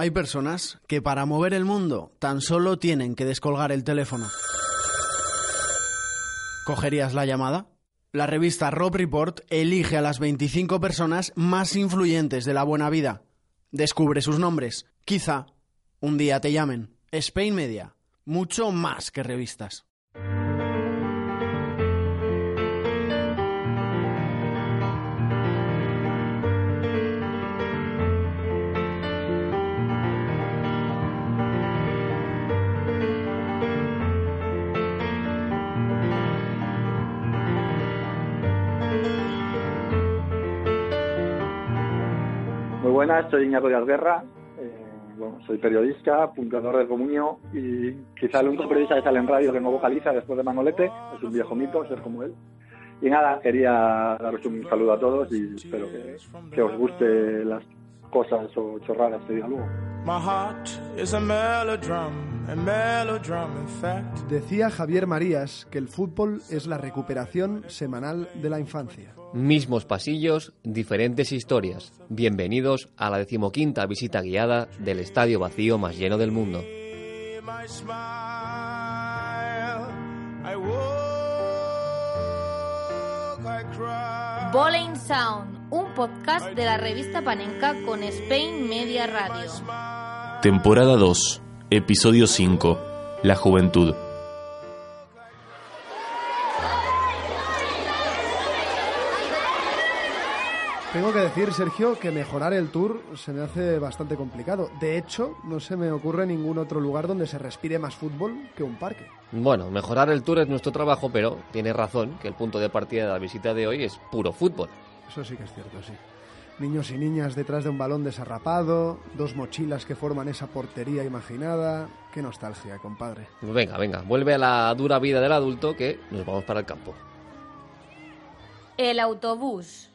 Hay personas que para mover el mundo tan solo tienen que descolgar el teléfono. ¿Cogerías la llamada? La revista Rob Report elige a las 25 personas más influyentes de la buena vida. Descubre sus nombres. Quizá un día te llamen. Spain Media. Mucho más que revistas. Buenas, soy Iñaco Guerra. Eh, soy periodista, puntuador de comunio y quizá el único periodista que sale en radio que no vocaliza después de Manolete. Es un viejo mito ser como él. Y nada, quería daros un saludo a todos y espero que, os guste las cosas o chorradas que diga luego. Decía Javier Marías que el fútbol es la recuperación semanal de la infancia. Mismos pasillos, diferentes historias. Bienvenidos a la decimoquinta visita guiada del estadio vacío más lleno del mundo. Bowling Sound, un podcast de la revista Panenka con Spain Media Radio. Temporada 2, episodio 5, La Juventud. Tengo que decir, Sergio, que mejorar el tour se me hace bastante complicado. De hecho, no se me ocurre ningún otro lugar donde se respire más fútbol que un parque. Bueno, mejorar el tour es nuestro trabajo, pero tiene razón que el punto de partida de la visita de hoy es puro fútbol. Eso sí que es cierto, sí. Niños y niñas detrás de un balón desarrapado, dos mochilas que forman esa portería imaginada. Qué nostalgia, compadre. Venga, venga, vuelve a la dura vida del adulto que nos vamos para el campo. El autobús.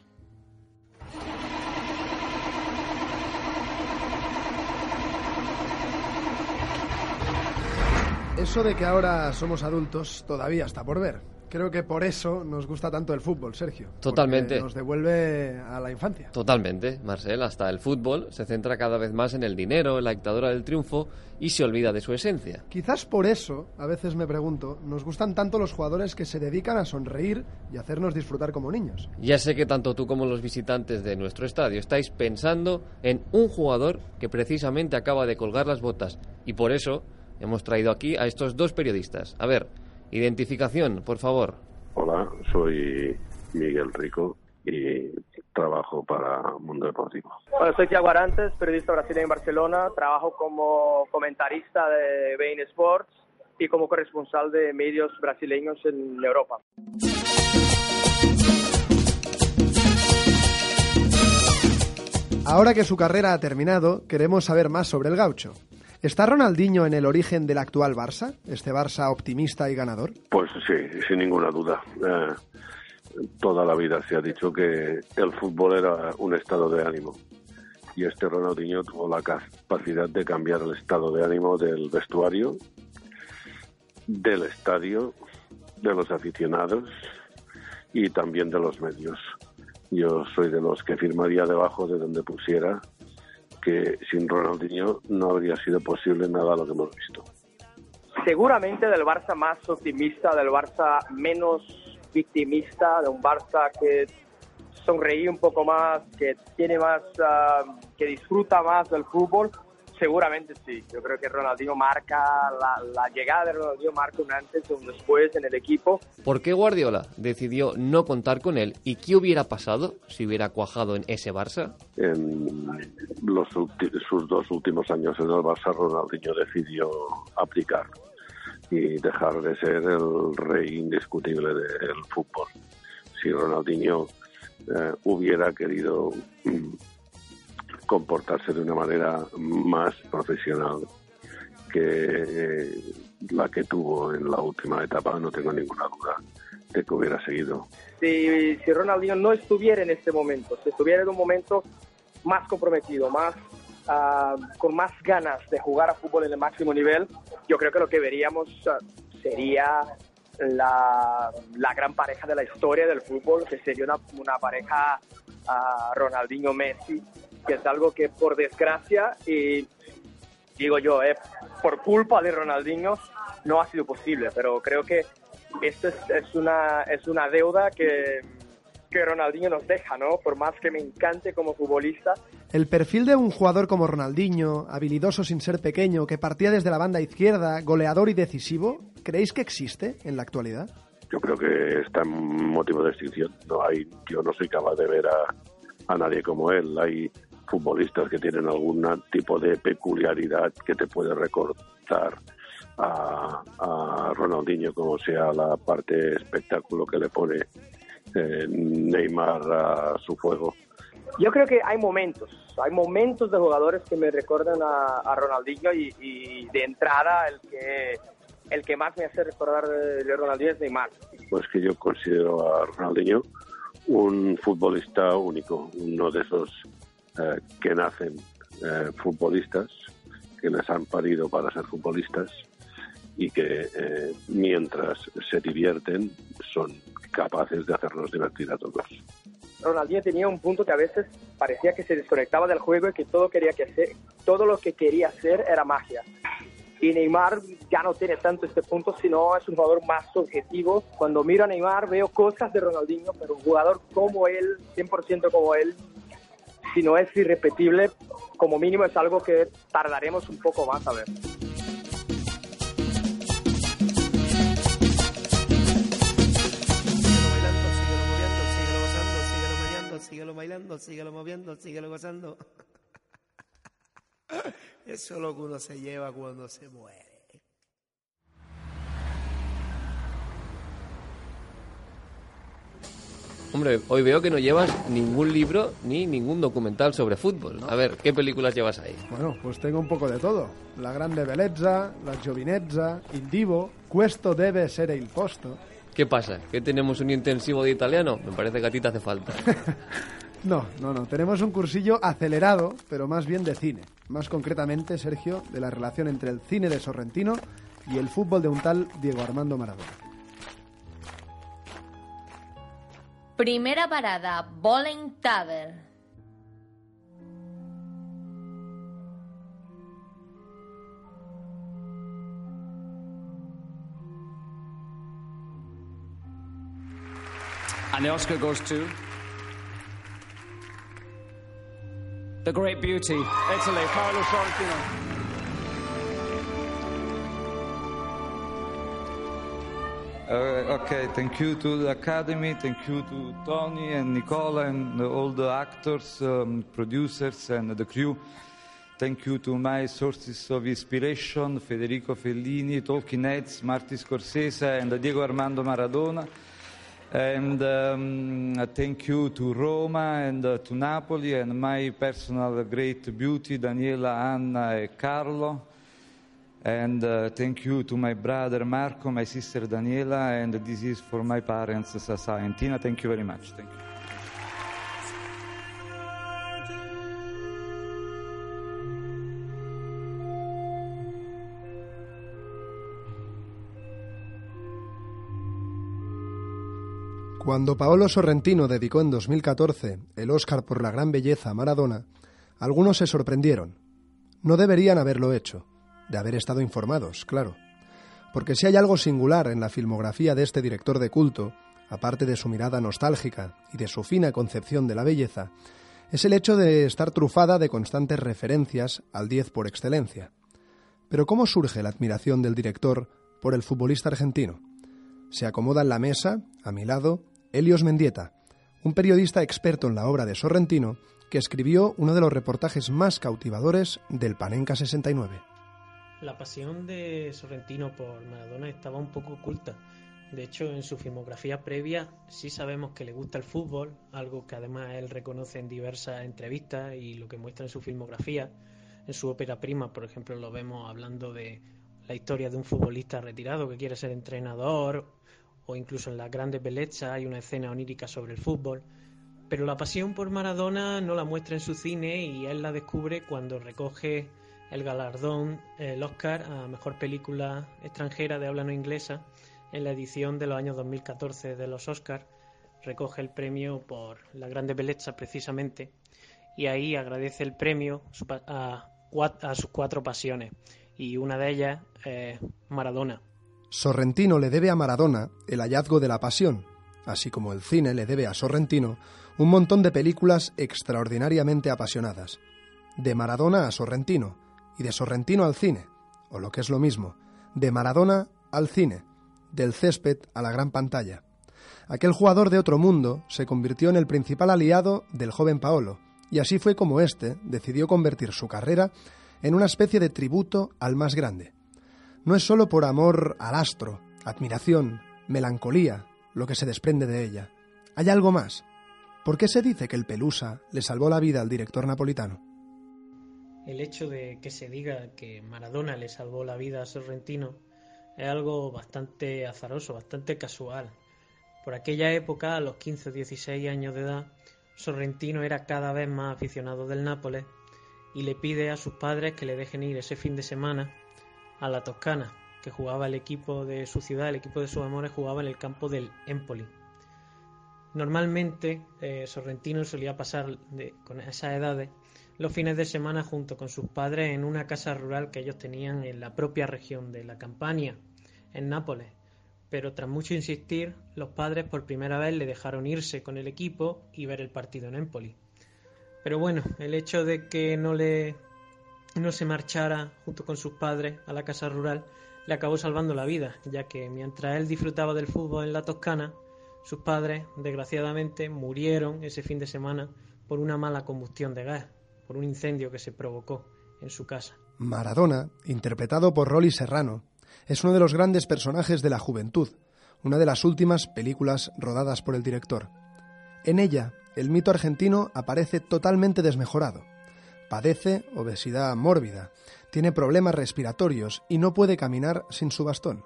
Eso de que ahora somos adultos todavía está por ver. Creo que por eso nos gusta tanto el fútbol, Sergio. Totalmente. Nos devuelve a la infancia. Totalmente, Marcel, hasta el fútbol se centra cada vez más en el dinero, en la dictadura del triunfo y se olvida de su esencia. Quizás por eso, a veces me pregunto, nos gustan tanto los jugadores que se dedican a sonreír y hacernos disfrutar como niños. Ya sé que tanto tú como los visitantes de nuestro estadio estáis pensando en un jugador que precisamente acaba de colgar las botas y por eso hemos traído aquí a estos dos periodistas. A ver, identificación, por favor. Hola, soy Miguel Rico y trabajo para Mundo Deportivo. Bueno, soy Tiago Arantes, periodista brasileño en Barcelona. Trabajo como comentarista de Bein Sports y como corresponsal de medios brasileños en Europa. Ahora que su carrera ha terminado, queremos saber más sobre el gaucho. ¿Está Ronaldinho en el origen del actual Barça? ¿Este Barça optimista y ganador? Pues sí, sin ninguna duda. Eh, toda la vida se ha dicho que el fútbol era un estado de ánimo. Y este Ronaldinho tuvo la capacidad de cambiar el estado de ánimo del vestuario, del estadio, de los aficionados y también de los medios. Yo soy de los que firmaría debajo de donde pusiera que sin Ronaldinho no habría sido posible nada lo que hemos visto. Seguramente del Barça más optimista, del Barça menos victimista, de un Barça que sonreí un poco más, que tiene más, ah, que disfruta más del fútbol. Seguramente sí. Yo creo que Ronaldinho marca, la, la llegada de Ronaldinho marca un antes y un después en el equipo. ¿Por qué Guardiola decidió no contar con él y qué hubiera pasado si hubiera cuajado en ese Barça? En los sus dos últimos años en el Barça, Ronaldinho decidió aplicar y dejar de ser el rey indiscutible del fútbol. Si Ronaldinho eh, hubiera querido mm, comportarse de una manera más profesional que eh, la que tuvo en la última etapa, no tengo ninguna duda de que hubiera seguido. si, si Ronaldinho no estuviera en este momento, si estuviera en un momento más comprometido, más ah, con más ganas de jugar a fútbol en el máximo nivel, yo creo que lo que veríamos ah, sería la, la gran pareja de la historia del fútbol, que sería una, una pareja ah, Ronaldinho-Messi, que es algo que por desgracia y digo yo, eh, por culpa de Ronaldinho no ha sido posible, pero creo que esto es, es una, es una deuda que, que Ronaldinho nos deja, ¿no? Por más que me encante como futbolista, El perfil de un jugador como Ronaldinho, habilidoso sin ser pequeño, que partía desde la banda izquierda, goleador y decisivo, ¿creéis que existe en la actualidad? Yo creo que está en motivo de extinción. No hay, yo no soy capaz de ver a, a nadie como él. Hay futbolistas que tienen algún tipo de peculiaridad que te puede recortar a, a Ronaldinho, como sea la parte espectáculo que le pone eh, Neymar a su juego. Yo creo que hay momentos, hay momentos de jugadores que me recuerdan a, a Ronaldinho y, y de entrada el que el que más me hace recordar de, de Ronaldinho es Neymar. Pues que yo considero a Ronaldinho un futbolista único, uno de esos eh, que nacen eh, futbolistas, que les han parido para ser futbolistas y que eh, mientras se divierten son capaces de hacernos divertir a todos. Ronaldinho tenía un punto que a veces parecía que se desconectaba del juego y que todo quería que hacer, todo lo que quería hacer era magia. Y Neymar ya no tiene tanto este punto, sino es un jugador más objetivo. Cuando miro a Neymar veo cosas de Ronaldinho, pero un jugador como él, 100% como él, si no es irrepetible, como mínimo es algo que tardaremos un poco más a ver. síguelo bailando, síguelo moviendo, síguelo gozando. Eso es lo que uno se lleva cuando se muere. Hombre, hoy veo que no llevas ningún libro ni ningún documental sobre fútbol. A ver, ¿qué películas llevas ahí? Bueno, pues tengo un poco de todo. La grande bellezza, la giovinezza, il divo, questo debe ser il posto. ¿Qué pasa? ¿Que tenemos un intensivo de italiano? Me parece que a ti te hace falta. No, no, no. Tenemos un cursillo acelerado, pero más bien de cine. Más concretamente, Sergio, de la relación entre el cine de Sorrentino y el fútbol de un tal Diego Armando Maradona. Primera parada, Bowling Tavern. And the Oscar goes to the great beauty, Italy, Paolo Sorrentino. Uh, okay, thank you to the Academy, thank you to Tony and Nicola and all the actors, um, producers and the crew. Thank you to my sources of inspiration, Federico Fellini, Tolkien Heads, Marty Scorsese and Diego Armando Maradona. And um, thank you to Roma and uh, to Napoli and my personal great beauty, Daniela, Anna and Carlo. And uh, thank you to my brother Marco, my sister Daniela, and this is for my parents, Sasa and Tina. Thank you very much. Thank you. Cuando Paolo Sorrentino dedicó en 2014 el Oscar por la gran belleza a Maradona, algunos se sorprendieron. No deberían haberlo hecho, de haber estado informados, claro. Porque si hay algo singular en la filmografía de este director de culto, aparte de su mirada nostálgica y de su fina concepción de la belleza, es el hecho de estar trufada de constantes referencias al 10 por excelencia. Pero ¿cómo surge la admiración del director por el futbolista argentino? Se acomoda en la mesa, a mi lado, Helios Mendieta, un periodista experto en la obra de Sorrentino que escribió uno de los reportajes más cautivadores del Panenka 69. La pasión de Sorrentino por Maradona estaba un poco oculta. De hecho, en su filmografía previa sí sabemos que le gusta el fútbol, algo que además él reconoce en diversas entrevistas y lo que muestra en su filmografía. En su ópera prima, por ejemplo, lo vemos hablando de la historia de un futbolista retirado que quiere ser entrenador, o incluso en las grandes bellezas hay una escena onírica sobre el fútbol. Pero la pasión por Maradona no la muestra en su cine y él la descubre cuando recoge el galardón, el Oscar a Mejor Película Extranjera de habla no inglesa en la edición de los años 2014 de los Oscars. Recoge el premio por La Grande Bellezza precisamente y ahí agradece el premio a a sus cuatro pasiones y una de ellas es Maradona. Sorrentino le debe a Maradona el hallazgo de la pasión, así como el cine le debe a Sorrentino un montón de películas extraordinariamente apasionadas. De Maradona a Sorrentino y de Sorrentino al cine, o lo que es lo mismo, de Maradona al cine, del césped a la gran pantalla. Aquel jugador de otro mundo se convirtió en el principal aliado del joven Paolo, y así fue como éste decidió convertir su carrera en una especie de tributo al más grande. No es sólo por amor al astro, admiración, melancolía, lo que se desprende de ella. Hay algo más. ¿Por qué se dice que el Pelusa le salvó la vida al director napolitano? El hecho de que se diga que Maradona le salvó la vida a Sorrentino es algo bastante azaroso, bastante casual. Por aquella época, a los 15 o 16 años de edad, Sorrentino era cada vez más aficionado del Nápoles y le pide a sus padres que le dejen ir ese fin de semana a la Toscana, que jugaba el equipo de su ciudad, el equipo de sus amores jugaba en el campo del Empoli. Normalmente eh, Sorrentino solía pasar con esas edades los fines de semana junto con sus padres en una casa rural que ellos tenían en la propia región de la Campania, en Nápoles. Pero tras mucho insistir, los padres por primera vez le dejaron irse con el equipo y ver el partido en Empoli. Pero bueno, el hecho de que no le no se marchara junto con sus padres a la casa rural le acabó salvando la vida, ya que mientras él disfrutaba del fútbol en la Toscana, sus padres, desgraciadamente, murieron ese fin de semana por una mala combustión de gas, por un incendio que se provocó en su casa. Maradona, interpretado por Rolly Serrano, es uno de los grandes personajes de la juventud, una de las últimas películas rodadas por el director. En ella, el mito argentino aparece totalmente desmejorado. Padece obesidad mórbida, tiene problemas respiratorios y no puede caminar sin su bastón.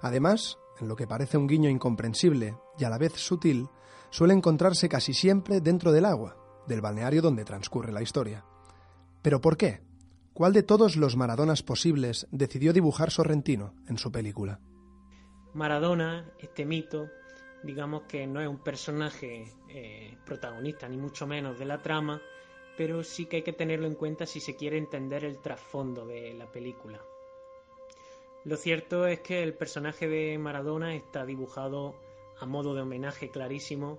Además, en lo que parece un guiño incomprensible y a la vez sutil, suele encontrarse casi siempre dentro del agua, del balneario donde transcurre la historia. ¿Pero por qué? ¿Cuál de todos los Maradonas posibles decidió dibujar Sorrentino en su película? Maradona, este mito, digamos que no es un personaje eh, protagonista, ni mucho menos de la trama, pero sí que hay que tenerlo en cuenta si se quiere entender el trasfondo de la película. Lo cierto es que el personaje de Maradona está dibujado a modo de homenaje clarísimo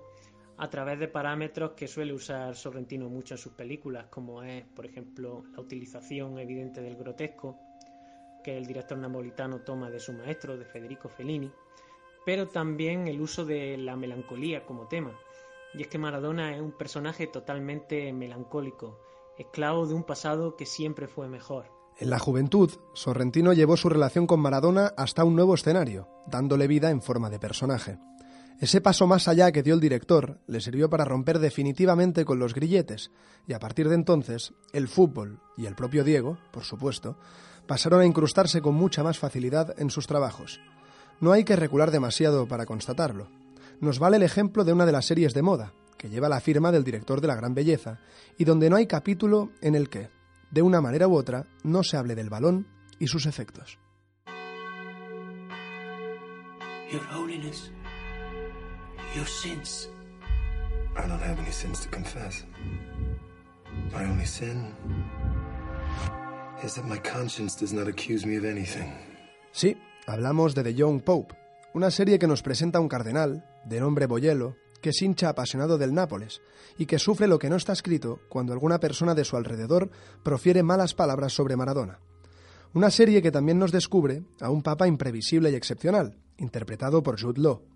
a través de parámetros que suele usar Sorrentino mucho en sus películas, como es, por ejemplo, la utilización evidente del grotesco, que el director napolitano toma de su maestro, de Federico Fellini, pero también el uso de la melancolía como tema. Y es que Maradona es un personaje totalmente melancólico, esclavo de un pasado que siempre fue mejor. En la juventud, Sorrentino llevó su relación con Maradona hasta un nuevo escenario, dándole vida en forma de personaje. Ese paso más allá que dio el director le sirvió para romper definitivamente con los grilletes, y a partir de entonces, el fútbol y el propio Diego, por supuesto, pasaron a incrustarse con mucha más facilidad en sus trabajos. No hay que recular demasiado para constatarlo. Nos vale el ejemplo de una de las series de moda, que lleva la firma del director de La Gran Belleza, y donde no hay capítulo en el que, de una manera u otra, no se hable del balón y sus efectos. Your sins. I don't have any sins to confess. My only sin is that my conscience does not accuse me of anything. Sí, hablamos de The Young Pope, una serie que nos presenta a un cardenal, de nombre Boyello, que es hincha apasionado del Nápoles y que sufre lo que no está escrito cuando alguna persona de su alrededor profiere malas palabras sobre Maradona. Una serie que también nos descubre a un papa imprevisible y excepcional, interpretado por Jude Law.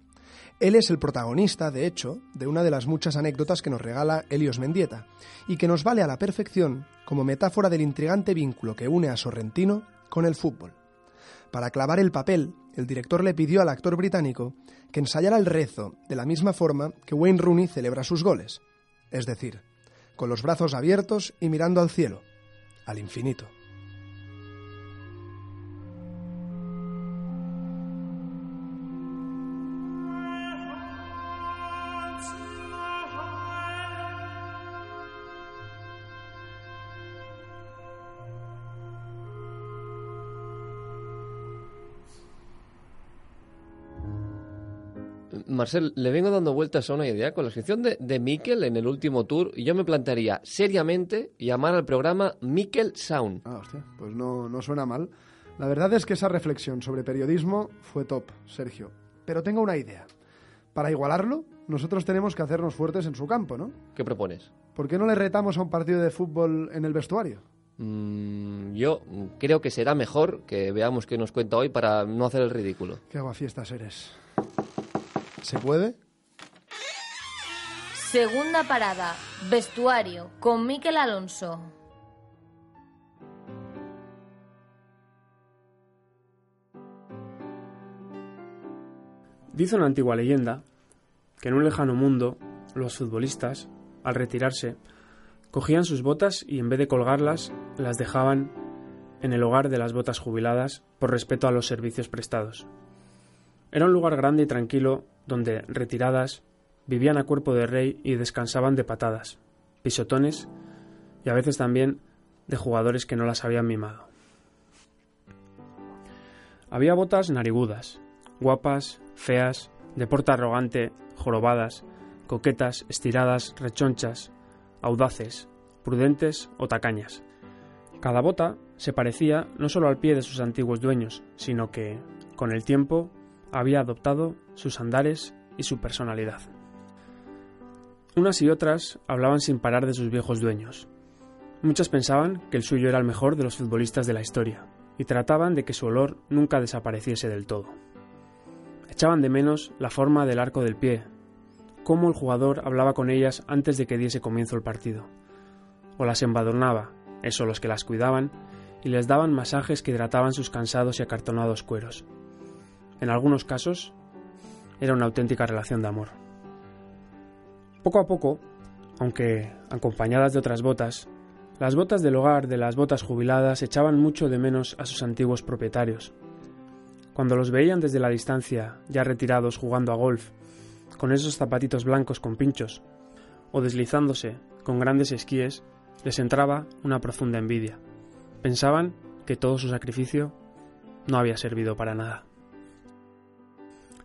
Él es el protagonista, de hecho, de una de las muchas anécdotas que nos regala Helios Mendieta, y que nos vale a la perfección como metáfora del intrigante vínculo que une a Sorrentino con el fútbol. Para clavar el papel, el director le pidió al actor británico que ensayara el rezo de la misma forma que Wayne Rooney celebra sus goles, es decir, con los brazos abiertos y mirando al cielo, al infinito. Marcel, le vengo dando vueltas a una idea con la inscripción de, de Mikel en el último tour y yo me plantearía seriamente llamar al programa Mikel Sound. Ah, hostia, pues no, no suena mal. La verdad es que esa reflexión sobre periodismo fue top, Sergio. Pero tengo una idea. Para igualarlo, nosotros tenemos que hacernos fuertes en su campo, ¿no? ¿Qué propones? ¿Por qué no le retamos a un partido de fútbol en el vestuario? Mm, yo creo que será mejor que veamos qué nos cuenta hoy para no hacer el ridículo. Qué aguafiestas eres. ¿Se puede? Segunda parada, vestuario, con Miquel Alonso. Dice una antigua leyenda que en un lejano mundo los futbolistas, al retirarse, cogían sus botas y en vez de colgarlas, las dejaban en el hogar de las botas jubiladas por respeto a los servicios prestados. Era un lugar grande y tranquilo donde, retiradas, vivían a cuerpo de rey y descansaban de patadas, pisotones y a veces también de jugadores que no las habían mimado. Había botas narigudas, guapas, feas, de porta arrogante, jorobadas, coquetas, estiradas, rechonchas, audaces, prudentes o tacañas. Cada bota se parecía no solo al pie de sus antiguos dueños, sino que, con el tiempo, había adoptado sus andares y su personalidad. Unas y otras hablaban sin parar de sus viejos dueños. Muchas pensaban que el suyo era el mejor de los futbolistas de la historia, y trataban de que su olor nunca desapareciese del todo. Echaban de menos la forma del arco del pie, cómo el jugador hablaba con ellas antes de que diese comienzo el partido, o las embadurnaba, eso los que las cuidaban, y les daban masajes que hidrataban sus cansados y acartonados cueros. En algunos casos, era una auténtica relación de amor. Poco a poco, aunque acompañadas de otras botas, las botas del hogar de las botas jubiladas echaban mucho de menos a sus antiguos propietarios. Cuando los veían desde la distancia, ya retirados jugando a golf, con esos zapatitos blancos con pinchos, o deslizándose con grandes esquíes, les entraba una profunda envidia. Pensaban que todo su sacrificio no había servido para nada.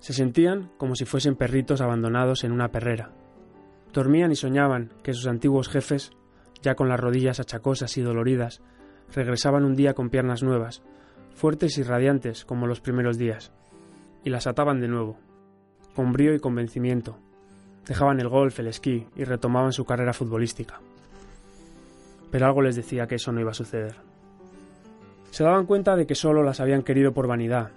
Se sentían como si fuesen perritos abandonados en una perrera. Dormían y soñaban que sus antiguos jefes, ya con las rodillas achacosas y doloridas, regresaban un día con piernas nuevas, fuertes y radiantes como los primeros días, y las ataban de nuevo, con brío y convencimiento. Dejaban el golf, el esquí y retomaban su carrera futbolística. Pero algo les decía que eso no iba a suceder. Se daban cuenta de que solo las habían querido por vanidad.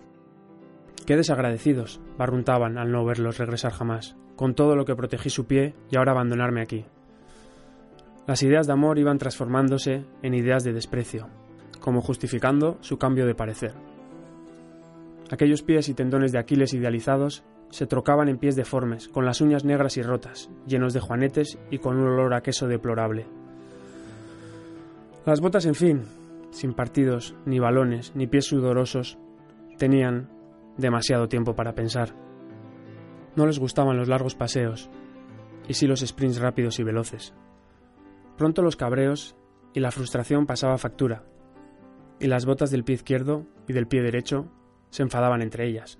Qué desagradecidos, barruntaban al no verlos regresar jamás, con todo lo que protegí su pie y ahora abandonarme aquí. Las ideas de amor iban transformándose en ideas de desprecio, como justificando su cambio de parecer. Aquellos pies y tendones de Aquiles idealizados se trocaban en pies deformes, con las uñas negras y rotas, llenos de juanetes y con un olor a queso deplorable. Las botas, en fin, sin partidos, ni balones, ni pies sudorosos, tenían demasiado tiempo para pensar. No les gustaban los largos paseos, y sí los sprints rápidos y veloces. Pronto los cabreos y la frustración pasaba factura, y las botas del pie izquierdo y del pie derecho se enfadaban entre ellas.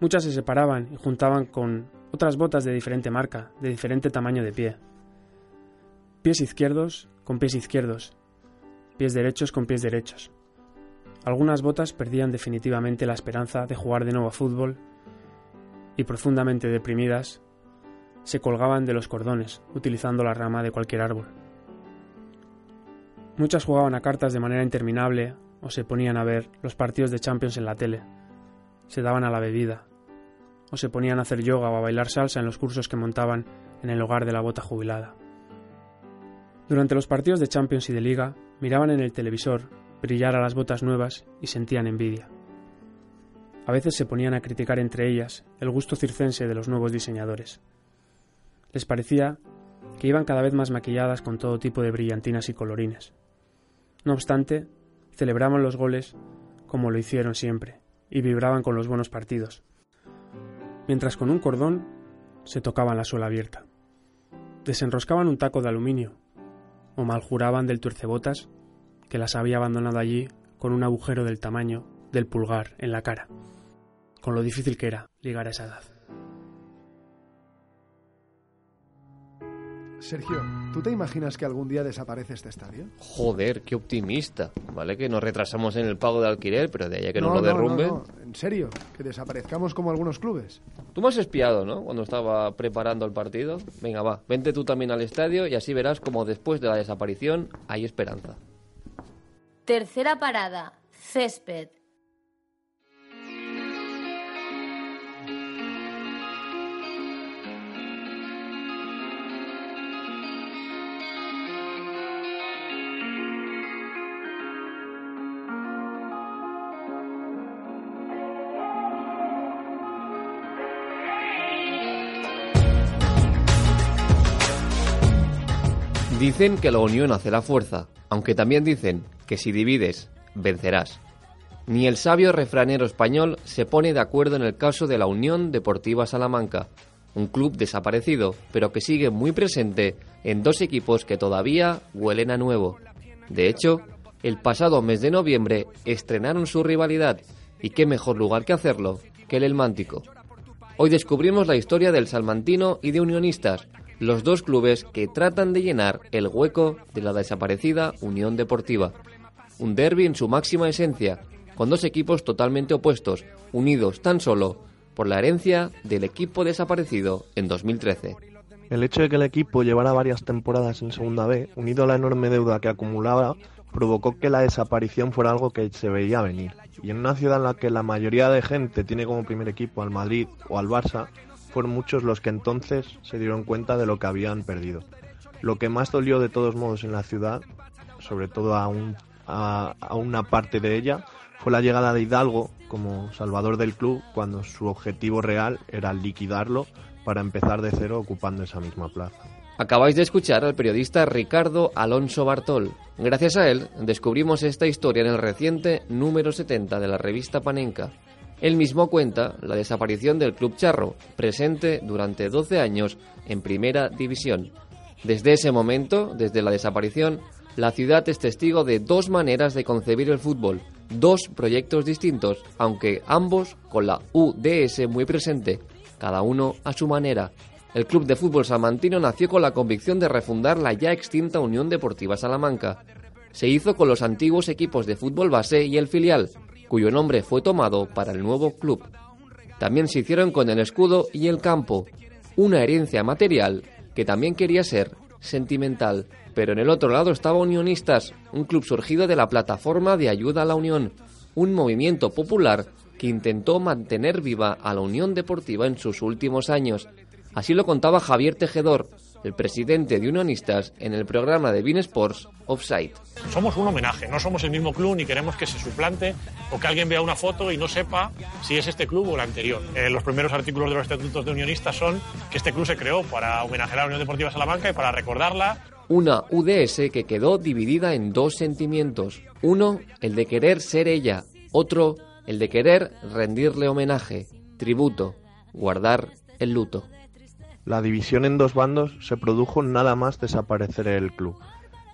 Muchas se separaban y juntaban con otras botas de diferente marca, de diferente tamaño de pie. Pies izquierdos con pies izquierdos, pies derechos con pies derechos. Algunas botas perdían definitivamente la esperanza de jugar de nuevo a fútbol y profundamente deprimidas se colgaban de los cordones utilizando la rama de cualquier árbol. Muchas jugaban a cartas de manera interminable o se ponían a ver los partidos de Champions en la tele. Se daban a la bebida o se ponían a hacer yoga o a bailar salsa en los cursos que montaban en el hogar de la bota jubilada. Durante los partidos de Champions y de Liga, miraban en el televisor brillar a las botas nuevas y sentían envidia. A veces se ponían a criticar entre ellas el gusto circense de los nuevos diseñadores. Les parecía que iban cada vez más maquilladas con todo tipo de brillantinas y colorines. No obstante, celebraban los goles como lo hicieron siempre y vibraban con los buenos partidos, mientras con un cordón se tocaban la suela abierta. Desenroscaban un taco de aluminio o maljuraban del tuercebotas que las había abandonado allí con un agujero del tamaño del pulgar en la cara, con lo difícil que era llegar a esa edad. Sergio, ¿tú te imaginas que algún día desaparece este estadio? Joder, qué optimista. Vale que nos retrasamos en el pago de alquiler, pero de ahí a que no, lo derrumben. No, no. En serio, que desaparezcamos como algunos clubes. Tú me has espiado, ¿no? Cuando estaba preparando el partido. Venga, va, vente tú también al estadio y así verás como después de la desaparición hay esperanza. Tercera parada, césped. Dicen que la unión hace la fuerza, aunque también dicen que si divides, vencerás. Ni el sabio refranero español se pone de acuerdo en el caso de la Unión Deportiva Salamanca, un club desaparecido, pero que sigue muy presente en dos equipos que todavía huelen a nuevo. De hecho, el pasado mes de noviembre estrenaron su rivalidad, y qué mejor lugar que hacerlo que el El Mántico. Hoy descubrimos la historia del Salmantino y de Unionistas, los dos clubes que tratan de llenar el hueco de la desaparecida Unión Deportiva. Un derby en su máxima esencia, con dos equipos totalmente opuestos, unidos tan solo por la herencia del equipo desaparecido en 2013. El hecho de que el equipo llevara varias temporadas en Segunda B, unido a la enorme deuda que acumulaba, provocó que la desaparición fuera algo que se veía venir. Y en una ciudad en la que la mayoría de gente tiene como primer equipo al Madrid o al Barça, fueron muchos los que entonces se dieron cuenta de lo que habían perdido. Lo que más dolió de todos modos en la ciudad, sobre todo a, un- a- a una parte de ella, fue la llegada de Hidalgo como salvador del club cuando su objetivo real era liquidarlo para empezar de cero ocupando esa misma plaza. Acabáis de escuchar al periodista Ricardo Alonso Bartol. Gracias a él descubrimos esta historia en el reciente número 70 de la revista Panenka. Él mismo cuenta la desaparición del Club Charro, presente durante 12 años en Primera División. Desde ese momento, desde la desaparición, la ciudad es testigo de dos maneras de concebir el fútbol, dos proyectos distintos, aunque ambos con la UDS muy presente, cada uno a su manera. El Club de Fútbol Salmantino nació con la convicción de refundar la ya extinta Unión Deportiva Salamanca. Se hizo con los antiguos equipos de fútbol base y el filial, cuyo nombre fue tomado para el nuevo club. También se hicieron con el escudo y el campo, una herencia material que también quería ser sentimental. Pero en el otro lado estaba Unionistas, un club surgido de la plataforma de ayuda a la Unión, un movimiento popular que intentó mantener viva a la Unión Deportiva en sus últimos años. Así lo contaba Javier Tejedor, el presidente de Unionistas, en el programa de Bean Sports Offside. Somos un homenaje, no somos el mismo club ni queremos que se suplante o que alguien vea una foto y no sepa si es este club o el anterior. Eh, los primeros artículos de los estatutos de unionistas son que este club se creó para homenajear a la Unión Deportiva Salamanca y para recordarla. Una UDS que quedó dividida en dos sentimientos. Uno, el de querer ser ella. Otro, el de querer rendirle homenaje, tributo, guardar el luto. La división en dos bandos se produjo nada más desaparecer el club.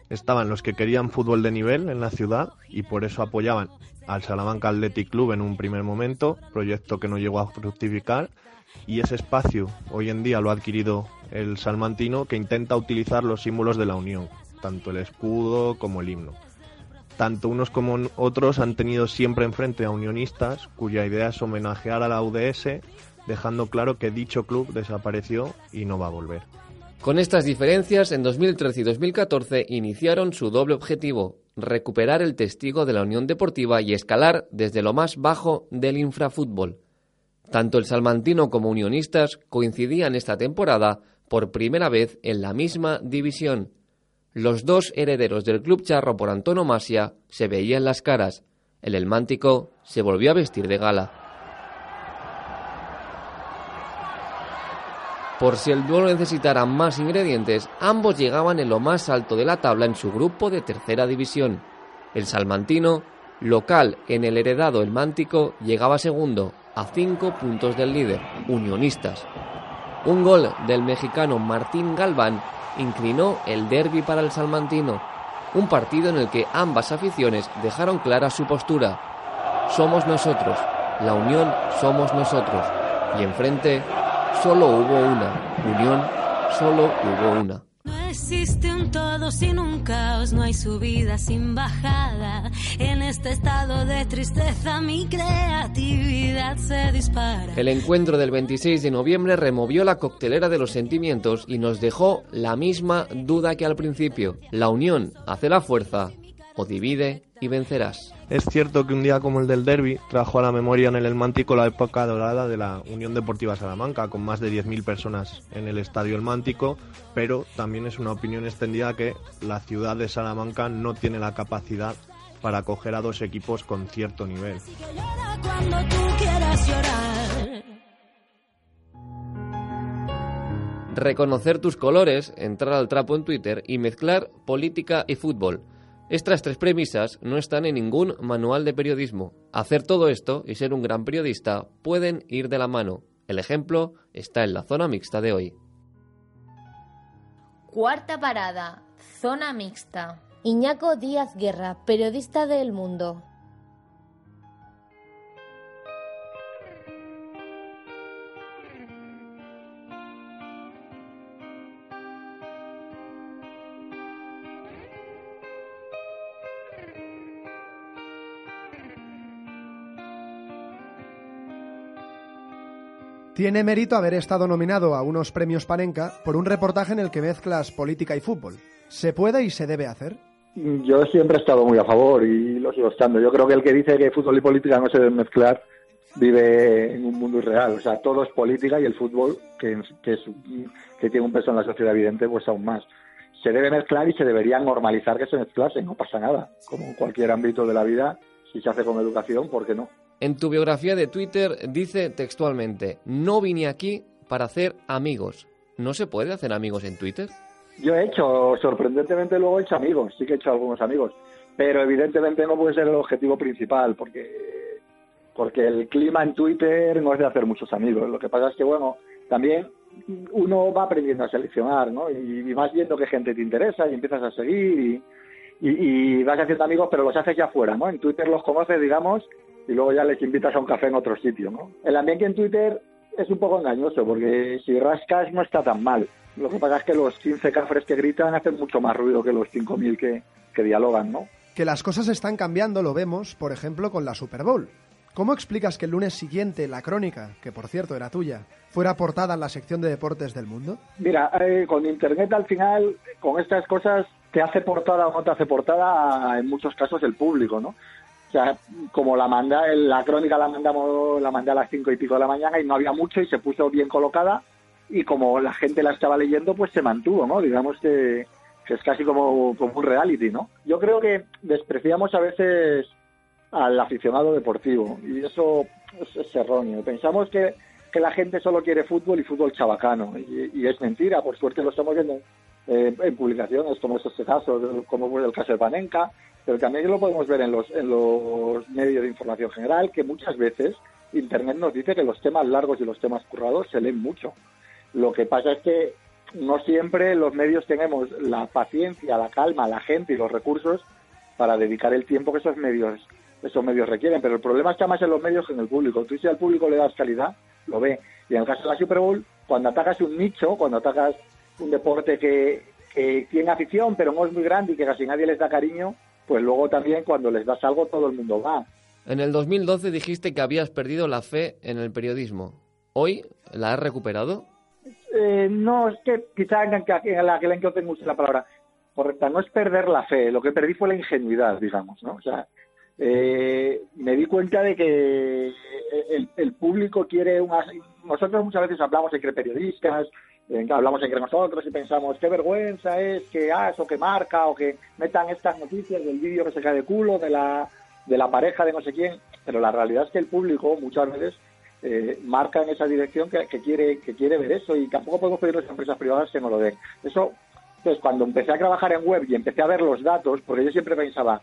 Estaban los que querían fútbol de nivel en la ciudad y por eso apoyaban al Salamanca Athletic Club en un primer momento, proyecto que no llegó a fructificar, y ese espacio hoy en día lo ha adquirido el salmantino que intenta utilizar los símbolos de la Unión, tanto el escudo como el himno. Tanto unos como otros han tenido siempre enfrente a unionistas cuya idea es homenajear a la UDS, dejando claro que dicho club desapareció y no va a volver. Con estas diferencias, en 2013 y 2014 iniciaron su doble objetivo, recuperar el testigo de la Unión Deportiva y escalar desde lo más bajo del infrafútbol. Tanto el salmantino como unionistas coincidían esta temporada por primera vez en la misma división. Los dos herederos del club charro por antonomasia se veían las caras. El elmántico se volvió a vestir de gala. Por si el duelo necesitara más ingredientes, ambos llegaban en lo más alto de la tabla en su grupo de tercera división. El salmantino, local en el heredado El Mántico, llegaba segundo, a cinco puntos del líder, Unionistas. Un gol del mexicano Martín Galván inclinó el derby para el salmantino, un partido en el que ambas aficiones dejaron clara su postura. Somos nosotros, la Unión somos nosotros, y enfrente solo hubo una, Unión solo hubo una. existe un todo sin un caos, no hay subida sin bajada. En este estado de tristeza mi creatividad se dispara. El encuentro del 26 de noviembre removió la coctelera de los sentimientos y nos dejó la misma duda que al principio. La unión hace la fuerza o divide y vencerás. Es cierto que un día como el del derby trajo a la memoria en el El Mántico la época dorada de la Unión Deportiva Salamanca, con más de 10.000 personas en el Estadio El Mántico, pero también es una opinión extendida que la ciudad de Salamanca no tiene la capacidad para acoger a dos equipos con cierto nivel. Reconocer tus colores, entrar al trapo en Twitter y mezclar política y fútbol. Estas tres premisas no están en ningún manual de periodismo. Hacer todo esto y ser un gran periodista pueden ir de la mano. El ejemplo está en la zona mixta de hoy. Cuarta parada, zona mixta. Iñaco Díaz Guerra, periodista de El Mundo. Tiene mérito haber estado nominado a unos premios Panenka por un reportaje en el que mezclas política y fútbol. ¿Se puede y se debe hacer? Yo siempre he estado muy a favor y lo sigo estando. Yo creo que el que dice que fútbol y política no se deben mezclar vive en un mundo irreal. O sea, todo es política y el fútbol, que, es, que tiene un peso en la sociedad evidente, pues aún más. Se debe mezclar y se debería normalizar que se mezclase, no pasa nada. Como en cualquier ámbito de la vida, si se hace con educación, ¿por qué no? En tu biografía de Twitter dice textualmente, no vine aquí para hacer amigos. ¿No se puede hacer amigos en Twitter? Yo he hecho, sorprendentemente luego he hecho amigos, sí que he hecho algunos amigos, pero evidentemente no puede ser el objetivo principal porque porque el clima en Twitter no es de hacer muchos amigos. Lo que pasa es que, bueno, también uno va aprendiendo a seleccionar, ¿no? Y, vas viendo qué gente te interesa y empiezas a seguir y, y, vas haciendo amigos, pero los haces ya fuera, ¿no? En Twitter los conoces, digamos, y luego ya les invitas a un café en otro sitio, ¿no? El ambiente en Twitter es un poco engañoso porque si rascas no está tan mal. Lo que pasa es que los 15 cafres que gritan hacen mucho más ruido que los 5.000 que, que dialogan, ¿no? Que las cosas están cambiando lo vemos, por ejemplo, con la Super Bowl. ¿Cómo explicas que el lunes siguiente la crónica, que por cierto era tuya, fuera portada en la sección de deportes del mundo? Mira, eh, con Internet al final, con estas cosas, te hace portada o no te hace portada en muchos casos el público, ¿no? O sea, como la manda, la crónica la mandamos, la mandé a las cinco y pico de la mañana y no había mucho y se puso bien colocada y como la gente la estaba leyendo, pues se mantuvo, ¿no? Digamos que, es casi como, como un reality, ¿no? Yo creo que despreciamos a veces al aficionado deportivo y eso es, es erróneo. Pensamos que, que, la gente solo quiere fútbol y fútbol chabacano y, y es mentira, por suerte lo estamos viendo eh, en publicaciones como es este como el caso de Panenka, pero también lo podemos ver en los, en los medios de información general, que muchas veces Internet nos dice que los temas largos y los temas currados se leen mucho. Lo que pasa es que no siempre los medios tenemos la paciencia, la calma, la gente y los recursos para dedicar el tiempo que esos medios esos medios requieren, pero el problema está más en los medios que en el público. Tú si al público le das calidad, lo ve. Y en el caso de la Super Bowl, cuando atacas un nicho, cuando atacas un deporte que, que tiene afición, pero no es muy grande y que casi nadie les da cariño, pues luego también cuando les das algo todo el mundo va. En el 2012 dijiste que habías perdido la fe en el periodismo. ¿Hoy la has recuperado? Eh, no, es que quizá en aquel entonces no usé la palabra correcta. No es perder la fe, lo que perdí fue la ingenuidad, digamos, ¿no? O sea, eh, me di cuenta de que el, el público quiere una... Nosotros muchas veces hablamos entre periodistas, eh, hablamos entre nosotros y pensamos qué vergüenza es que ah, eso que marca o que metan estas noticias del vídeo que se cae de culo de la de la pareja de no sé quién pero la realidad es que el público muchas veces eh, marca en esa dirección que, quiere que quiere ver eso y tampoco podemos pedir a empresas privadas que no lo den. Eso pues cuando empecé a trabajar en web y empecé a ver los datos porque yo siempre pensaba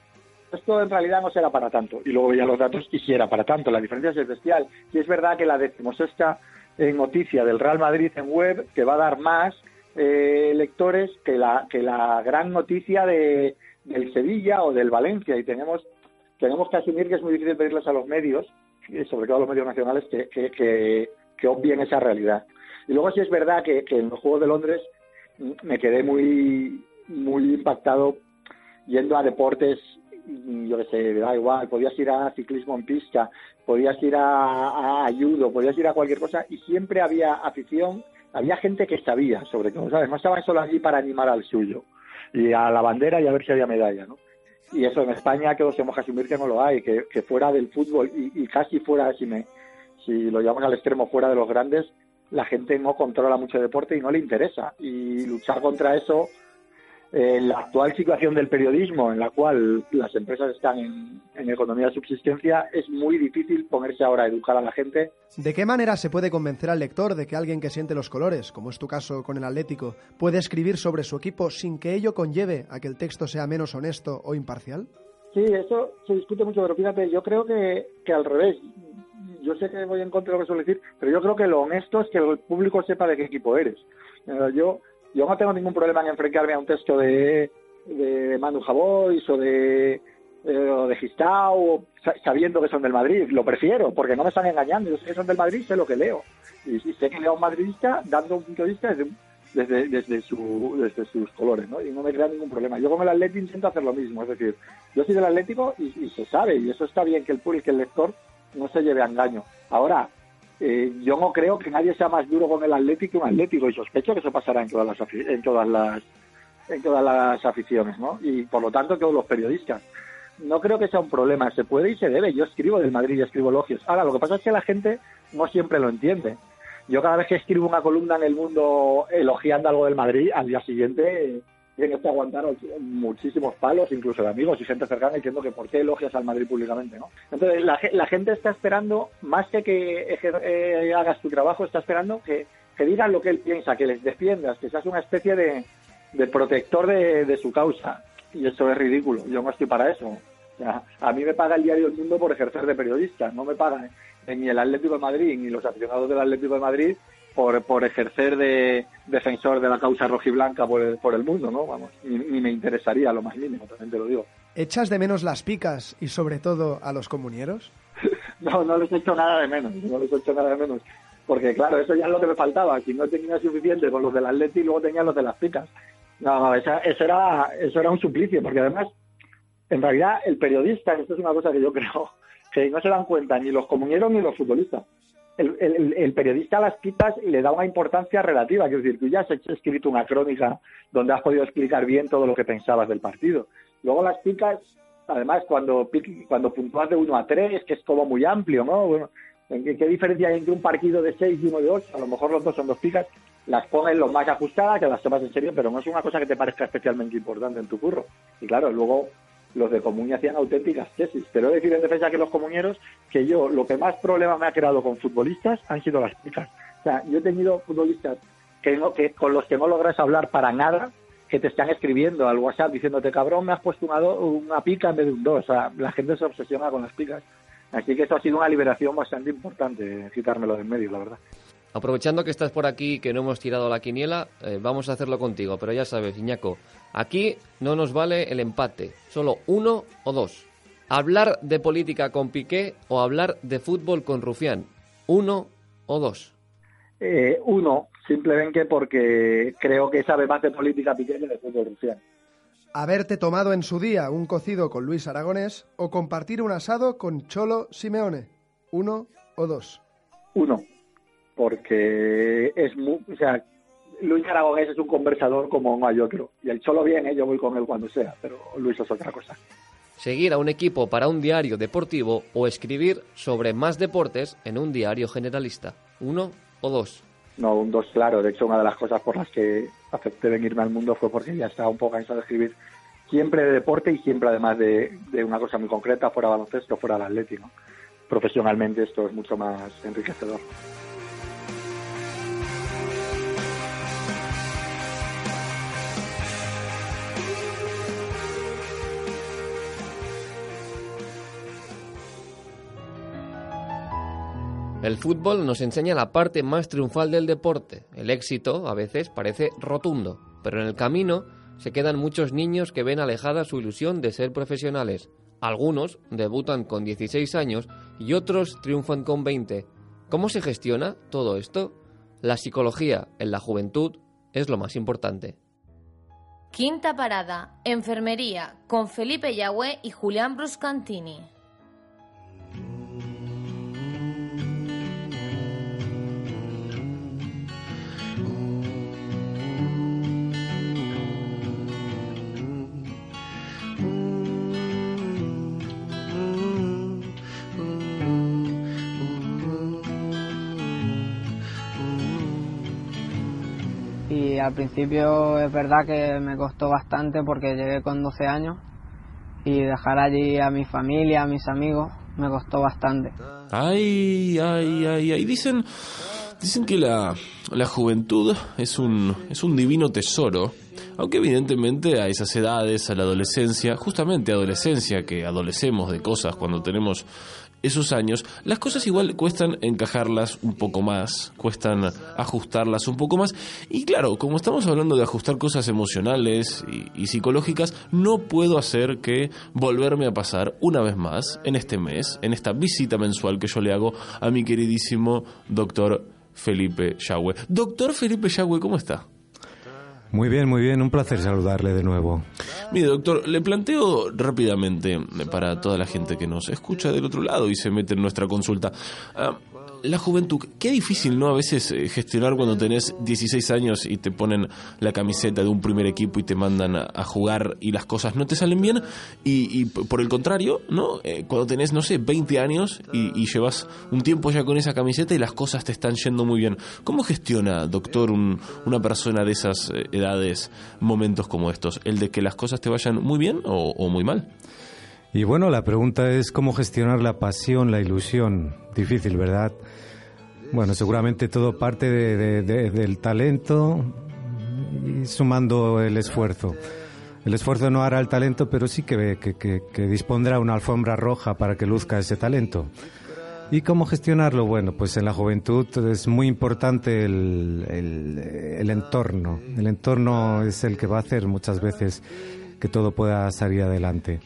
esto en realidad no será para tanto y luego veía los datos y sí era para tanto. La diferencia es bestial. Y es verdad que la decimosexta en noticia del Real Madrid en web que va a dar más eh, lectores que la que la gran noticia de del Sevilla o del Valencia. Y tenemos tenemos que asumir que es muy difícil pedirles a los medios sobre todo a los medios nacionales que, que, que, que obvien esa realidad. Y luego sí es verdad que, que en los Juegos de Londres me quedé muy, muy impactado yendo a deportes, yo qué sé, da igual, podías ir a ciclismo en pista, podías ir a, a judo, podías ir a cualquier cosa y siempre había afición, había gente que sabía sobre todo, ¿sabes? No estaban solo allí para animar al suyo y a la bandera y a ver si había medalla, ¿no? Y eso en España que que asumir que no lo hay, que, que fuera del fútbol y, y casi fuera, si, me, si lo llevamos al extremo fuera de los grandes, la gente no controla mucho deporte y no le interesa. Y luchar contra eso eh, la actual situación del periodismo, en la cual las empresas están en, economía de subsistencia, es muy difícil ponerse ahora a educar a la gente. ¿De qué manera se puede convencer al lector de que alguien que siente los colores, como es tu caso con el Atlético, puede escribir sobre su equipo sin que ello conlleve a que el texto sea menos honesto o imparcial? Sí, eso se discute mucho, pero fíjate, yo creo que, que al revés. Yo sé que voy en contra de lo que suele decir, pero yo creo que lo honesto es que el público sepa de qué equipo eres. Eh, yo yo no tengo ningún problema en enfrentarme a un texto de, de Manu Javois o de, de Gistau, sabiendo que son del Madrid. Lo prefiero, porque no me están engañando. Yo sé que son del Madrid, sé lo que leo. Y, sé que leo a un madridista dando un punto de vista desde, desde, su, desde sus colores, ¿no? Y no me crea ningún problema. Yo con el Atlético intento hacer lo mismo. Es decir, yo soy del Atlético y, se sabe, y eso está bien que el que el lector no se lleve a engaño. Ahora, eh, yo no creo que nadie sea más duro con el Atlético un Atlético y sospecho que eso pasará en todas las en todas las en todas las aficiones, ¿no? Y por lo tanto todos los periodistas. No creo que sea un problema, se puede y se debe. Yo escribo del Madrid y escribo elogios. Ahora, lo que pasa es que la gente no siempre lo entiende. Yo cada vez que escribo una columna en el mundo elogiando algo del Madrid, al día siguiente tienen que aguantar muchísimos palos, incluso de amigos y gente cercana, diciendo que por qué elogias al Madrid públicamente, ¿no? Entonces, la, la gente está esperando, más que que eh, hagas tu trabajo, está esperando que, que digan lo que él piensa, que les defiendas, que seas una especie de, de protector de, de, su causa. Y eso es ridículo, yo no estoy para eso. a mí me paga el diario El Mundo por ejercer de periodista, no me pagan ni el Atlético de Madrid ni los aficionados del Atlético de Madrid por, por ejercer de defensor de la causa rojiblanca por el, por el mundo, ¿no? Vamos, ni, me interesaría lo más mínimo, también te lo digo. ¿Echas de menos las picas y sobre todo a los comuneros? no, no les echo nada de menos, no les echo nada de menos. Porque claro, eso ya es lo que me faltaba. Si no tenía suficiente con los del Atleti, luego tenía los de las picas. No, no, eso, era, eso era un suplicio, porque además, en realidad, el periodista, esto es una cosa que yo creo, que no se dan cuenta ni los comuneros ni los futbolistas el, periodista a las pitas le da una importancia relativa. Quiero decir, tú ya has escrito una crónica donde has podido explicar bien todo lo que pensabas del partido. Luego las picas, además, cuando, cuando puntúas de 1 a 3, que es como muy amplio, ¿no? Bueno, ¿qué, ¿Qué diferencia hay entre un partido de 6 y uno de 8? A lo mejor los dos son dos picas. Las pones lo más ajustadas, que las tomas en serio, pero no es una cosa que te parezca especialmente importante en tu curro. Y claro, luego los de Comuña hacían auténticas tesis. Pero he de decir en defensa que los comuñeros, que yo lo que más problema me ha creado con futbolistas han sido las picas. O sea, yo he tenido futbolistas que, no, que con los que no logras hablar para nada, que te están escribiendo al WhatsApp diciéndote, cabrón, me has puesto una, una pica en vez de un dos. O sea, la gente se obsesiona con las picas. Así que eso ha sido una liberación bastante importante, quitármelo de en medio, la verdad. Aprovechando que estás por aquí, que no hemos tirado la quiniela, eh, vamos a hacerlo contigo. Pero ya sabes, Iñaco, aquí no nos vale el empate, solo uno o dos. Hablar de política con Piqué o hablar de fútbol con Rufián, uno o dos. Eh, uno, simplemente porque creo que sabe más de política Piqué que de fútbol Rufián. Haberte tomado en su día un cocido con Luis Aragonés o compartir un asado con Cholo Simeone, uno o dos. Uno porque es muy, o sea, Luis Aragonés es un conversador como no hay otro. Y el Cholo viene, yo voy con él cuando sea, pero Luis es otra cosa. Seguir a un equipo para un diario deportivo o escribir sobre más deportes en un diario generalista. ¿Uno o dos? No, un dos, claro. De hecho, una de las cosas por las que acepté venirme al mundo fue porque ya estaba un poco cansado de escribir siempre de deporte y siempre además de, de una cosa muy concreta, fuera baloncesto, fuera el atlético. Profesionalmente esto es mucho más enriquecedor. El fútbol nos enseña la parte más triunfal del deporte. El éxito a veces parece rotundo, pero en el camino se quedan muchos niños que ven alejada su ilusión de ser profesionales. Algunos debutan con 16 años y otros triunfan con 20. ¿Cómo se gestiona todo esto? La psicología en la juventud es lo más importante. Quinta parada, enfermería, con Felipe Yagüe y Julián Bruscantini. Al principio es verdad que me costó bastante porque llegué con 12 años y dejar allí a mi familia, a mis amigos, me costó bastante. Ay, ay, ay, ay. Dicen, dicen que la, la juventud es un, es un divino tesoro. Aunque evidentemente a esas edades, a la adolescencia, justamente adolescencia, que adolecemos de cosas cuando tenemos esos años, las cosas igual cuestan encajarlas un poco más, cuestan ajustarlas un poco más. Y claro, como estamos hablando de ajustar cosas emocionales y, psicológicas, no puedo hacer que volverme a pasar una vez más en este mes, en esta visita mensual que yo le hago a mi queridísimo doctor Felipe Yagüe. Doctor Felipe Yagüe, ¿cómo está? Muy bien, muy bien, un placer saludarle de nuevo. Mire, doctor, le planteo rápidamente para toda la gente que nos escucha del otro lado y se mete en nuestra consulta. Uh, la juventud, qué difícil, ¿no? A veces eh, gestionar cuando tenés 16 años y te ponen la camiseta de un primer equipo y te mandan a, jugar y las cosas no te salen bien. Y, y por el contrario, ¿no? Eh, cuando tenés, no sé, 20 años y, llevas un tiempo ya con esa camiseta y las cosas te están yendo muy bien. ¿Cómo gestiona, doctor, un, una persona de esas eh, edades momentos como estos? ¿El de que las cosas te vayan muy bien o muy mal? Y bueno, la pregunta es cómo gestionar la pasión, la ilusión. Difícil, ¿verdad? Bueno, seguramente todo parte de, de, de, del talento y sumando el esfuerzo. El esfuerzo no hará el talento, pero sí que, que, que, dispondrá una alfombra roja para que luzca ese talento. ¿Y cómo gestionarlo? Bueno, pues en la juventud es muy importante el, el entorno. El entorno es el que va a hacer muchas veces que todo pueda salir adelante.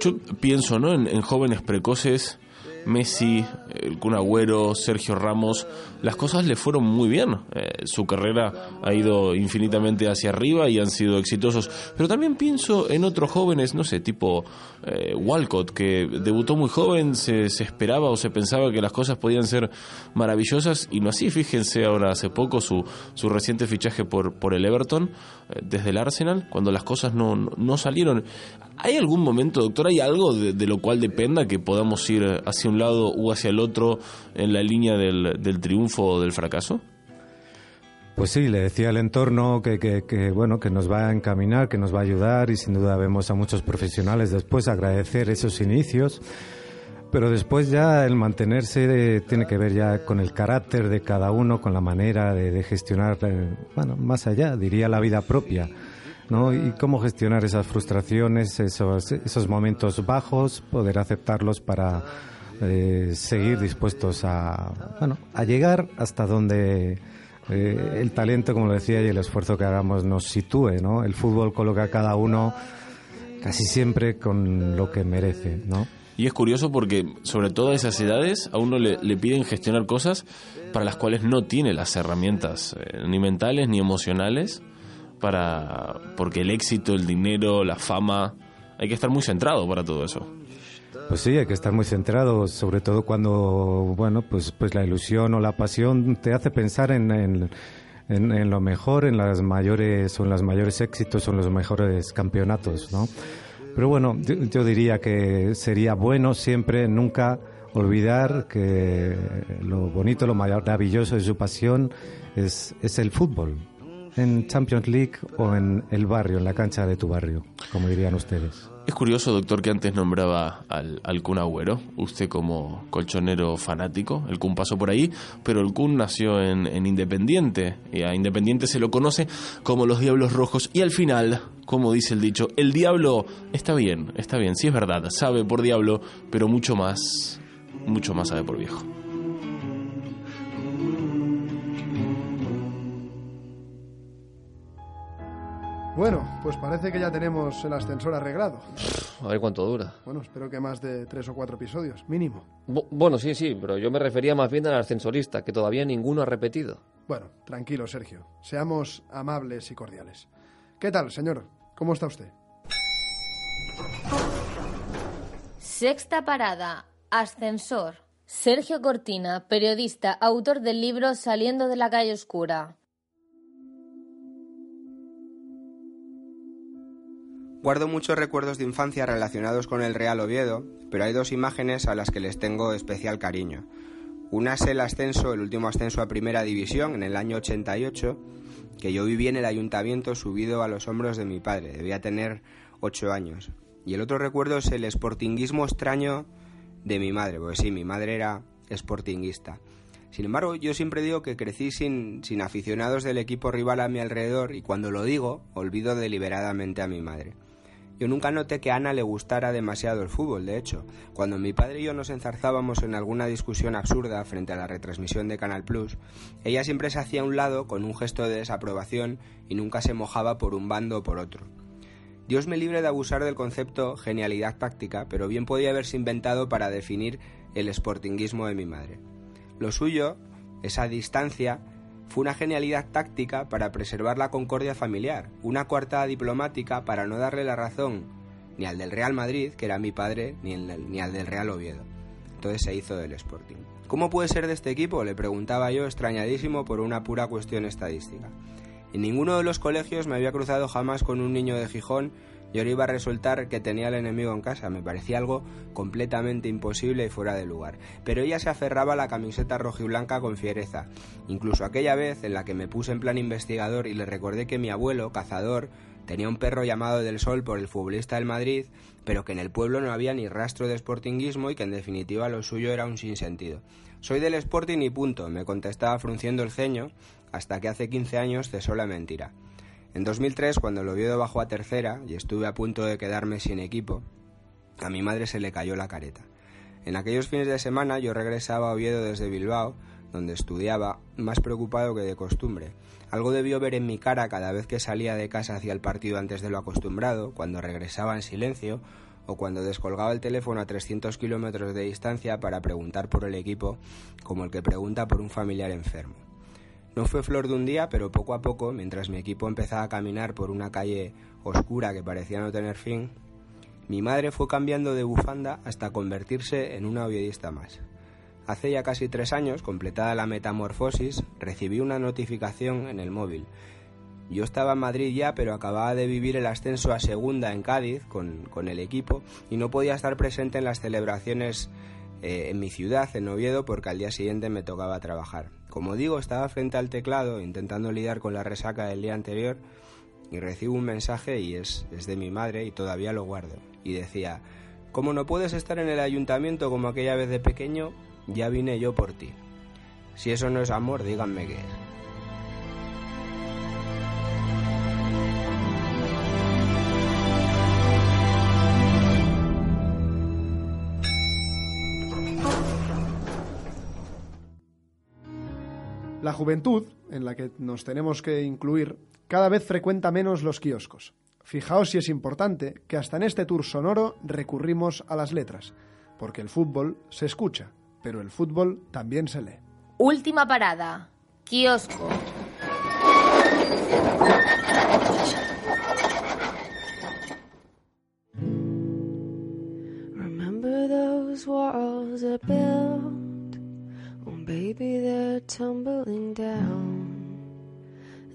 Yo pienso, ¿no? En, en jóvenes precoces, Messi, el Kun Agüero, Sergio Ramos, las cosas le fueron muy bien. Eh, su carrera ha ido infinitamente hacia arriba y han sido exitosos. Pero también pienso en otros jóvenes, no sé, tipo eh, Walcott, que debutó muy joven, se, esperaba o se pensaba que las cosas podían ser maravillosas y no así. Fíjense ahora hace poco su, su reciente fichaje por, por el Everton, eh, desde el Arsenal, cuando las cosas no, no, no, salieron. ¿Hay algún momento, doctor, hay algo de, de lo cual dependa que podamos ir hacia un lado o hacia el otro en la línea del, del triunfo o del fracaso? Pues sí, le decía el entorno que, que, bueno que nos va a encaminar, que nos va a ayudar y sin duda vemos a muchos profesionales después agradecer esos inicios, pero después ya el mantenerse tiene que ver ya con el carácter de cada uno, con la manera de, de gestionar, eh, bueno, más allá, diría la vida propia. ¿no? Y cómo gestionar esas frustraciones, esos, esos momentos bajos, poder aceptarlos para eh, seguir dispuestos a, bueno, a llegar hasta donde eh, el talento, como lo decía, y el esfuerzo que hagamos nos sitúe, ¿no? El fútbol coloca a cada uno casi siempre con lo que merece, ¿no? Y es curioso porque, sobre todo a esas edades, a uno le, piden gestionar cosas para las cuales no tiene las herramientas, eh, ni mentales ni emocionales, para porque el éxito, el dinero, la fama, hay que estar muy centrado para todo eso. Pues sí, hay que estar muy centrado, sobre todo cuando, bueno, pues, pues la ilusión o la pasión te hace pensar en, en, en, lo mejor, en las mayores, o en los mayores éxitos, o en los mejores campeonatos, ¿no? Pero bueno, yo, yo diría que sería bueno siempre, nunca olvidar que lo bonito, lo maravilloso de su pasión es, es el fútbol, en Champions League o en el barrio, en la cancha de tu barrio, como dirían ustedes. Es curioso, doctor, que antes nombraba al, al Kun Agüero, usted como colchonero fanático, el Kun pasó por ahí, pero el Kun nació en, en Independiente, y a Independiente se lo conoce como los Diablos Rojos, y al final, como dice el dicho, el diablo está bien, está bien, sí es verdad, sabe por diablo, pero mucho más, mucho más sabe por viejo. Bueno, pues parece que ya tenemos el ascensor arreglado. A ver cuánto dura. Bueno, espero que más de tres o cuatro episodios, mínimo. Bu- bueno, sí, sí, pero yo me refería más bien al ascensorista, que todavía ninguno ha repetido. Bueno, tranquilo, Sergio. Seamos amables y cordiales. ¿Qué tal, señor? ¿Cómo está usted? Sexta parada. Ascensor. Sergio Cortina, periodista, autor del libro Saliendo de la calle oscura. Guardo muchos recuerdos de infancia relacionados con el Real Oviedo, pero hay dos imágenes a las que les tengo especial cariño. Una es el ascenso, el último ascenso a Primera División en el año 88, que yo viví en el ayuntamiento subido a los hombros de mi padre, debía tener ocho años. Y el otro recuerdo es el sportinguismo extraño de mi madre, porque sí, mi madre era sportinguista. Sin embargo, yo siempre digo que crecí sin, sin aficionados del equipo rival a mi alrededor y cuando lo digo, olvido deliberadamente a mi madre. Yo nunca noté que Ana le gustara demasiado el fútbol, de hecho. Cuando mi padre y yo nos enzarzábamos en alguna discusión absurda frente a la retransmisión de Canal Plus, ella siempre se hacía a un lado con un gesto de desaprobación y nunca se mojaba por un bando o por otro. Dios me libre de abusar del concepto genialidad táctica, pero bien podía haberse inventado para definir el sportinguismo de mi madre. Lo suyo, esa distancia, fue una genialidad táctica para preservar la concordia familiar, una coartada diplomática para no darle la razón ni al del Real Madrid, que era mi padre, ni, al del Real Oviedo. Entonces se hizo del Sporting. ¿Cómo puede ser de este equipo? Le preguntaba yo, extrañadísimo por una pura cuestión estadística. En ninguno de los colegios me había cruzado jamás con un niño de Gijón y ahora iba a resultar que tenía al enemigo en casa. Me parecía algo completamente imposible y fuera de lugar. Pero ella se aferraba a la camiseta rojiblanca con fiereza. Incluso aquella vez en la que me puse en plan investigador y le recordé que mi abuelo, cazador, tenía un perro llamado Del Sol por el futbolista del Madrid, pero que en el pueblo no había ni rastro de sportinguismo y que en definitiva lo suyo era un sinsentido. Soy del Sporting y punto, me contestaba frunciendo el ceño, hasta que hace 15 años cesó la mentira. En 2003, cuando el Oviedo bajó a tercera y estuve a punto de quedarme sin equipo, a mi madre se le cayó la careta. En aquellos fines de semana yo regresaba a Oviedo desde Bilbao, donde estudiaba, más preocupado que de costumbre. Algo debió ver en mi cara cada vez que salía de casa hacia el partido antes de lo acostumbrado, cuando regresaba en silencio o cuando descolgaba el teléfono a 300 kilómetros de distancia para preguntar por el equipo, como el que pregunta por un familiar enfermo. No fue flor de un día, pero poco a poco, mientras mi equipo empezaba a caminar por una calle oscura que parecía no tener fin, mi madre fue cambiando de bufanda hasta convertirse en una oviedista más. Hace ya casi tres años, completada la metamorfosis, recibí una notificación en el móvil. Yo estaba en Madrid ya, pero acababa de vivir el ascenso a segunda en Cádiz con, con el equipo y no podía estar presente en las celebraciones eh, en mi ciudad, en Oviedo, porque al día siguiente me tocaba trabajar. Como digo, estaba frente al teclado intentando lidiar con la resaca del día anterior y recibo un mensaje y es, es de mi madre y todavía lo guardo. Y decía, como no puedes estar en el ayuntamiento como aquella vez de pequeño, ya vine yo por ti. Si eso no es amor, díganme qué es. La juventud, en la que nos tenemos que incluir, cada vez frecuenta menos los kioscos. Fijaos si es importante que hasta en este tour sonoro recurrimos a las letras, porque el fútbol se escucha, pero el fútbol también se lee. Última parada. Kiosco. Remember those walls I built? Baby, they're tumbling down.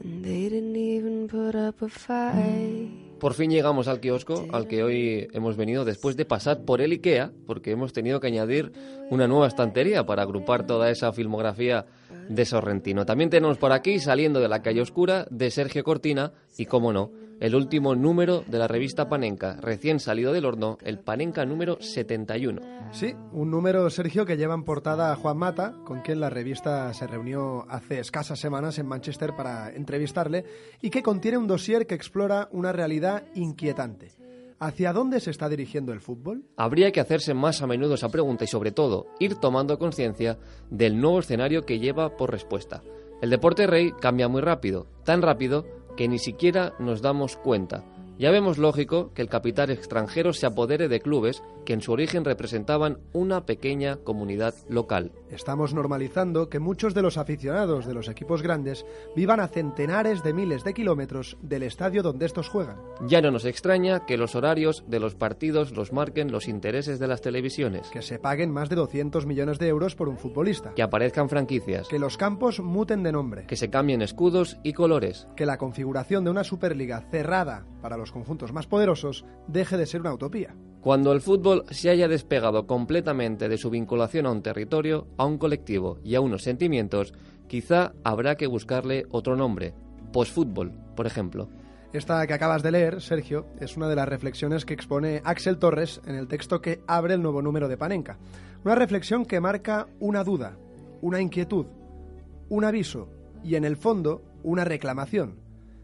And they didn't even put up a fight. Por fin llegamos al kiosco al que hoy hemos venido después de pasar por el IKEA, porque hemos tenido que añadir una nueva estantería para agrupar toda esa filmografía de Sorrentino. También tenemos por aquí, saliendo de la calle oscura, de Sergio Cortina y, como no, el último número de la revista Panenka, recién salido del horno, el Panenka número 71. Sí, un número, Sergio, que lleva en portada a Juan Mata, con quien la revista se reunió hace escasas semanas en Manchester para entrevistarle, y que contiene un dossier que explora una realidad inquietante. ¿Hacia dónde se está dirigiendo el fútbol? Habría que hacerse más a menudo esa pregunta y, sobre todo, ir tomando conciencia del nuevo escenario que lleva por respuesta. El deporte rey cambia muy rápido, tan rápido que ni siquiera nos damos cuenta. Ya vemos lógico que el capital extranjero se apodere de clubes que en su origen representaban una pequeña comunidad local. Estamos normalizando que muchos de los aficionados de los equipos grandes vivan a centenares de miles de kilómetros del estadio donde estos juegan. Ya no nos extraña que los horarios de los partidos los marquen los intereses de las televisiones, Que se paguen más de 200 millones de euros por un futbolista. que aparezcan franquicias, Que los campos muten de nombre. que se cambien escudos y colores. Que la configuración de una Superliga cerrada para los conjuntos más poderosos deje de ser una utopía. Cuando el fútbol se haya despegado completamente de su vinculación a un territorio, a un colectivo y a unos sentimientos, quizá habrá que buscarle otro nombre. Postfútbol, por ejemplo. Esta que acabas de leer, Sergio, es una de las reflexiones que expone Axel Torres en el texto que abre el nuevo número de Panenka. Una reflexión que marca una duda, una inquietud, un aviso y, en el fondo, una reclamación.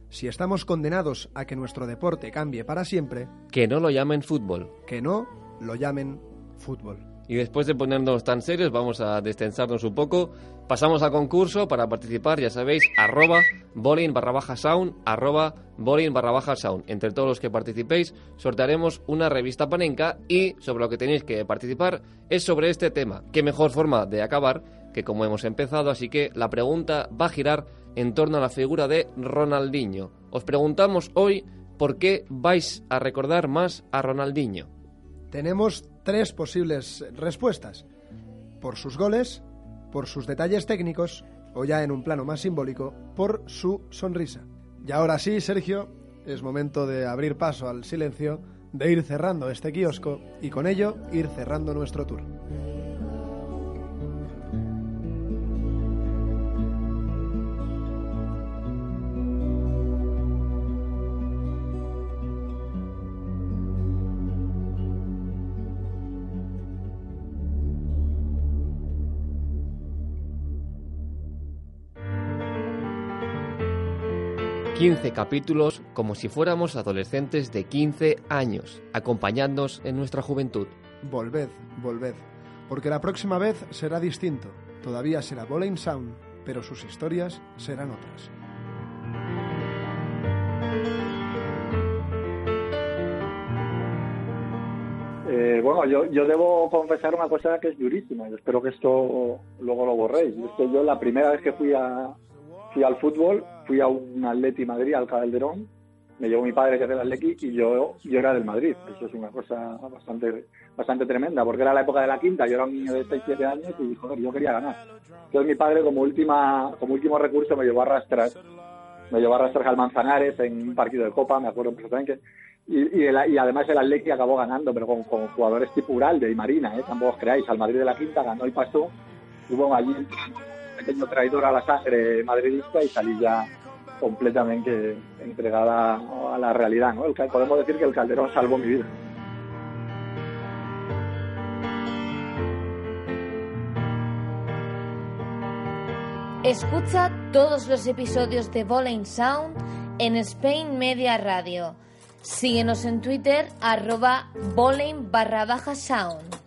Si estamos condenados a que nuestro deporte cambie para siempre, Que no lo llamen fútbol. que no lo llamen fútbol. Y después de ponernos tan serios, vamos a destensarnos un poco. Pasamos al concurso para participar, ya sabéis, arroba bowling barra baja sound, arroba bowling barra baja sound. Entre todos los que participéis, sortearemos una revista panenca y sobre lo que tenéis que participar es sobre este tema. Qué mejor forma de acabar que como hemos empezado, así que la pregunta va a girar en torno a la figura de Ronaldinho. Os preguntamos hoy por qué vais a recordar más a Ronaldinho. Tenemos tres posibles respuestas. Por sus goles, por sus detalles técnicos o ya en un plano más simbólico, por su sonrisa. Y ahora sí, Sergio, es momento de abrir paso al silencio, de ir cerrando este kiosco y con ello ir cerrando nuestro tour. ...15 capítulos como si fuéramos adolescentes de 15 años, acompañándonos en nuestra juventud. Volved, volved, porque la próxima vez será distinto. Todavía será Bowling Sound, pero sus historias serán otras. Eh, bueno, yo, yo debo confesar una cosa que es durísima. Yo espero que esto luego lo borréis. Es que yo la primera vez que fui a fui al fútbol, fui a un Atleti Madrid, al Calderón. Me llevó mi padre que es del Atleti y yo, yo era del Madrid. Eso es una cosa bastante bastante tremenda, porque era la época de la quinta. Yo era un niño de 6, 7 años y joder, yo quería ganar. Entonces mi padre como última como último recurso me llevó a arrastrar me llevó a arrastrar al Manzanares en un partido de Copa, me acuerdo perfectamente. Y, y, y además el Atleti acabó ganando, pero con, con jugadores tipo Uralde y Marina, ¿eh? tampoco os creáis. Al Madrid de la Quinta ganó y pasó. Hubo allí un pequeño traidor a la sangre madridista y salí ya completamente entregada a la realidad. ¿no? Podemos decir que el Calderón salvó mi vida. Escucha todos los episodios de Bowling Sound en Spain Media Radio. Síguenos en Twitter arroba bowling barra baja sound.